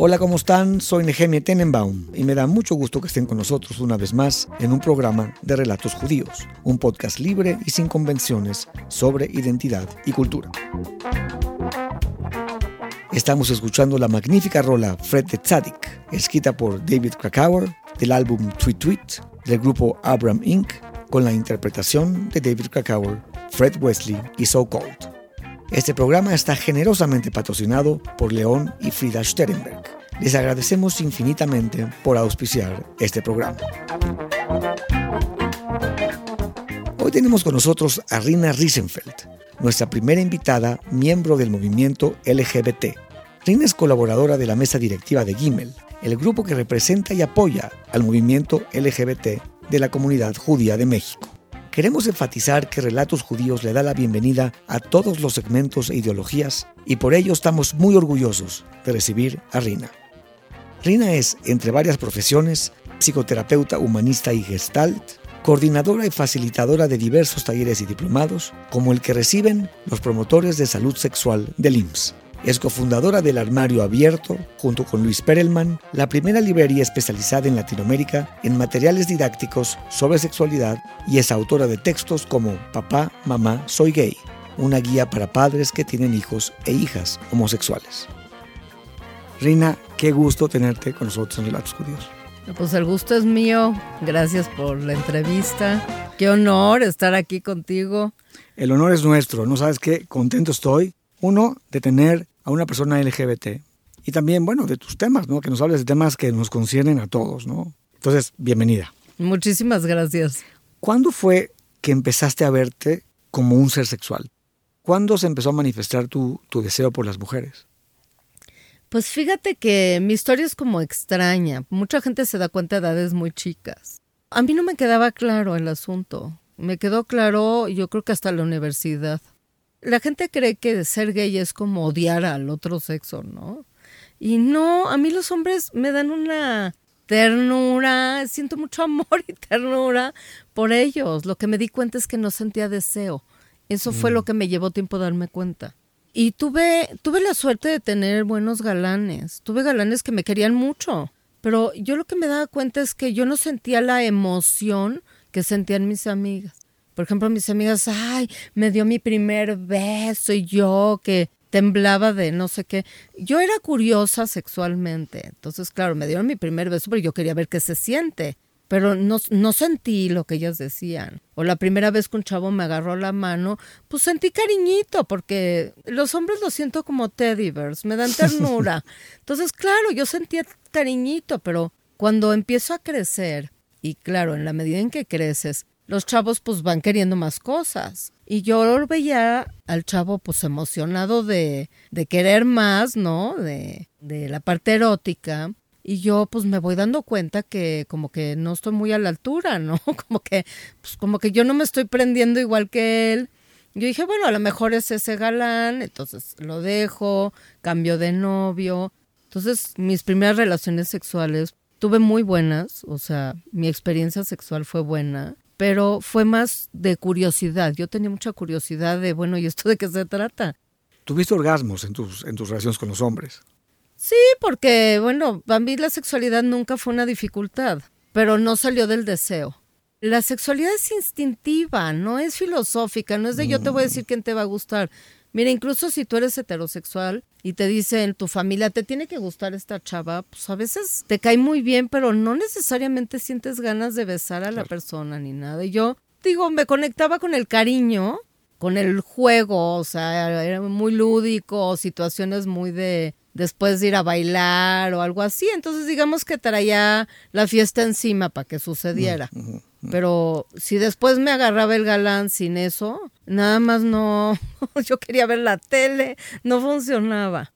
Hola, ¿cómo están? Soy Nehemia Tenenbaum y me da mucho gusto que estén con nosotros una vez más en un programa de Relatos Judíos, un podcast libre y sin convenciones sobre identidad y cultura. Estamos escuchando la magnífica rola Fred the Tzadik, escrita por David Krakauer del álbum Tweet Tweet del grupo Abram Inc., con la interpretación de David Krakauer, Fred Wesley y So Cold. Este programa está generosamente patrocinado por León y Frida Sterenberg. Les agradecemos infinitamente por auspiciar este programa. Hoy tenemos con nosotros a Rina Riesenfeld, nuestra primera invitada, miembro del movimiento LGBT. Rina es colaboradora de la mesa directiva de Gimel, el grupo que representa y apoya al movimiento LGBT de la comunidad judía de México. Queremos enfatizar que Relatos Judíos le da la bienvenida a todos los segmentos e ideologías y por ello estamos muy orgullosos de recibir a Rina. Rina es, entre varias profesiones, psicoterapeuta humanista y gestalt, coordinadora y facilitadora de diversos talleres y diplomados, como el que reciben los promotores de salud sexual del IMSS. Es cofundadora del Armario Abierto, junto con Luis Perelman, la primera librería especializada en Latinoamérica en materiales didácticos sobre sexualidad y es autora de textos como Papá, Mamá, Soy Gay, una guía para padres que tienen hijos e hijas homosexuales. Rina, qué gusto tenerte con nosotros en Relatos Judíos. Pues el gusto es mío. Gracias por la entrevista. Qué honor estar aquí contigo. El honor es nuestro. No sabes qué contento estoy uno, de tener a una persona LGBT. Y también, bueno, de tus temas, ¿no? Que nos hables de temas que nos conciernen a todos, ¿no? Entonces, bienvenida. Muchísimas gracias. ¿Cuándo fue que empezaste a verte como un ser sexual? ¿Cuándo se empezó a manifestar tu, tu deseo por las mujeres? Pues fíjate que mi historia es como extraña. Mucha gente se da cuenta de edades muy chicas. A mí no me quedaba claro el asunto. Me quedó claro, yo creo que hasta la universidad. La gente cree que ser gay es como odiar al otro sexo, ¿no? Y no, a mí los hombres me dan una ternura, siento mucho amor y ternura por ellos. Lo que me di cuenta es que no sentía deseo. Eso fue lo mm. que me llevó tiempo a darme cuenta. Y tuve, tuve la suerte de tener buenos galanes. Tuve galanes que me querían mucho. Pero yo lo que me daba cuenta es que yo no sentía la emoción que sentían mis amigas. Por ejemplo, mis amigas, ay, me dio mi primer beso y yo que temblaba de no sé qué. Yo era curiosa sexualmente. Entonces, claro, me dieron mi primer beso, pero yo quería ver qué se siente. Pero no, no sentí lo que ellas decían. O la primera vez que un chavo me agarró la mano, pues sentí cariñito, porque los hombres lo siento como teddy bears, me dan ternura. Entonces, claro, yo sentía cariñito, pero cuando empiezo a crecer, y claro, en la medida en que creces, los chavos pues van queriendo más cosas. Y yo veía al chavo pues emocionado de, de querer más, ¿no? De, de la parte erótica. Y yo pues me voy dando cuenta que como que no estoy muy a la altura, ¿no? Como que, pues como que yo no me estoy prendiendo igual que él. Yo dije, bueno, a lo mejor es ese galán, entonces lo dejo, cambio de novio. Entonces mis primeras relaciones sexuales tuve muy buenas, o sea, mi experiencia sexual fue buena pero fue más de curiosidad. Yo tenía mucha curiosidad de, bueno, ¿y esto de qué se trata? ¿Tuviste orgasmos en tus, en tus relaciones con los hombres? Sí, porque, bueno, para mí la sexualidad nunca fue una dificultad, pero no salió del deseo. La sexualidad es instintiva, no es filosófica, no es de yo te voy a decir quién te va a gustar. Mira, incluso si tú eres heterosexual y te dicen tu familia te tiene que gustar esta chava, pues a veces te cae muy bien, pero no necesariamente sientes ganas de besar a la persona ni nada. Y yo digo, me conectaba con el cariño, con el juego, o sea, era muy lúdico, situaciones muy de después de ir a bailar o algo así. Entonces digamos que traía la fiesta encima para que sucediera. Pero si después me agarraba el galán sin eso, nada más no, yo quería ver la tele, no funcionaba.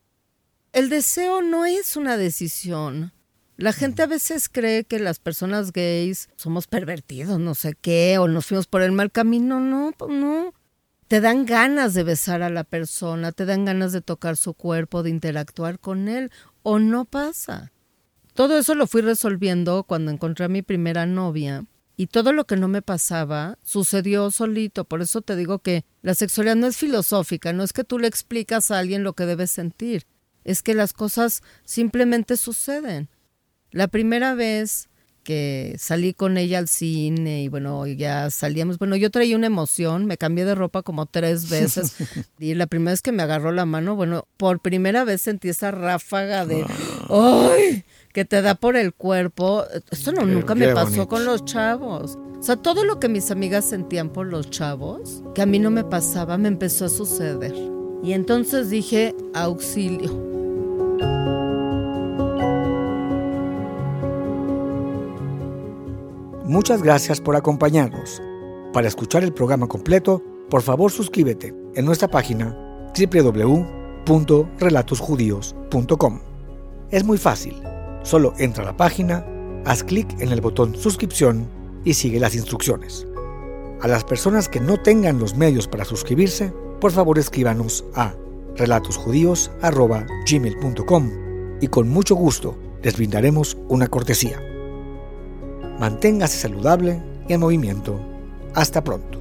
El deseo no es una decisión. La gente a veces cree que las personas gays somos pervertidos, no sé qué, o nos fuimos por el mal camino. No, pues no. Te dan ganas de besar a la persona, te dan ganas de tocar su cuerpo, de interactuar con él, o no pasa. Todo eso lo fui resolviendo cuando encontré a mi primera novia y todo lo que no me pasaba sucedió solito. Por eso te digo que la sexualidad no es filosófica, no es que tú le explicas a alguien lo que debes sentir. es que las cosas simplemente suceden. La primera vez que salí con ella al cine y bueno, ya salíamos, bueno, yo traía una emoción, me cambié de ropa como tres veces y la primera vez que me agarró la mano, bueno, por primera vez sentí esa ráfaga de, ¡ay! que te da por el cuerpo. Esto no, nunca me pasó con los chavos. O sea, todo lo que mis amigas sentían por los chavos, que a mí no me pasaba, me empezó a suceder. Y entonces dije, auxilio. Muchas gracias por acompañarnos. Para escuchar el programa completo, por favor suscríbete en nuestra página www.relatosjudíos.com. Es muy fácil. Solo entra a la página, haz clic en el botón suscripción y sigue las instrucciones. A las personas que no tengan los medios para suscribirse, por favor escríbanos a relatosjudíos.gmail.com y con mucho gusto les brindaremos una cortesía. Manténgase saludable y en movimiento. Hasta pronto.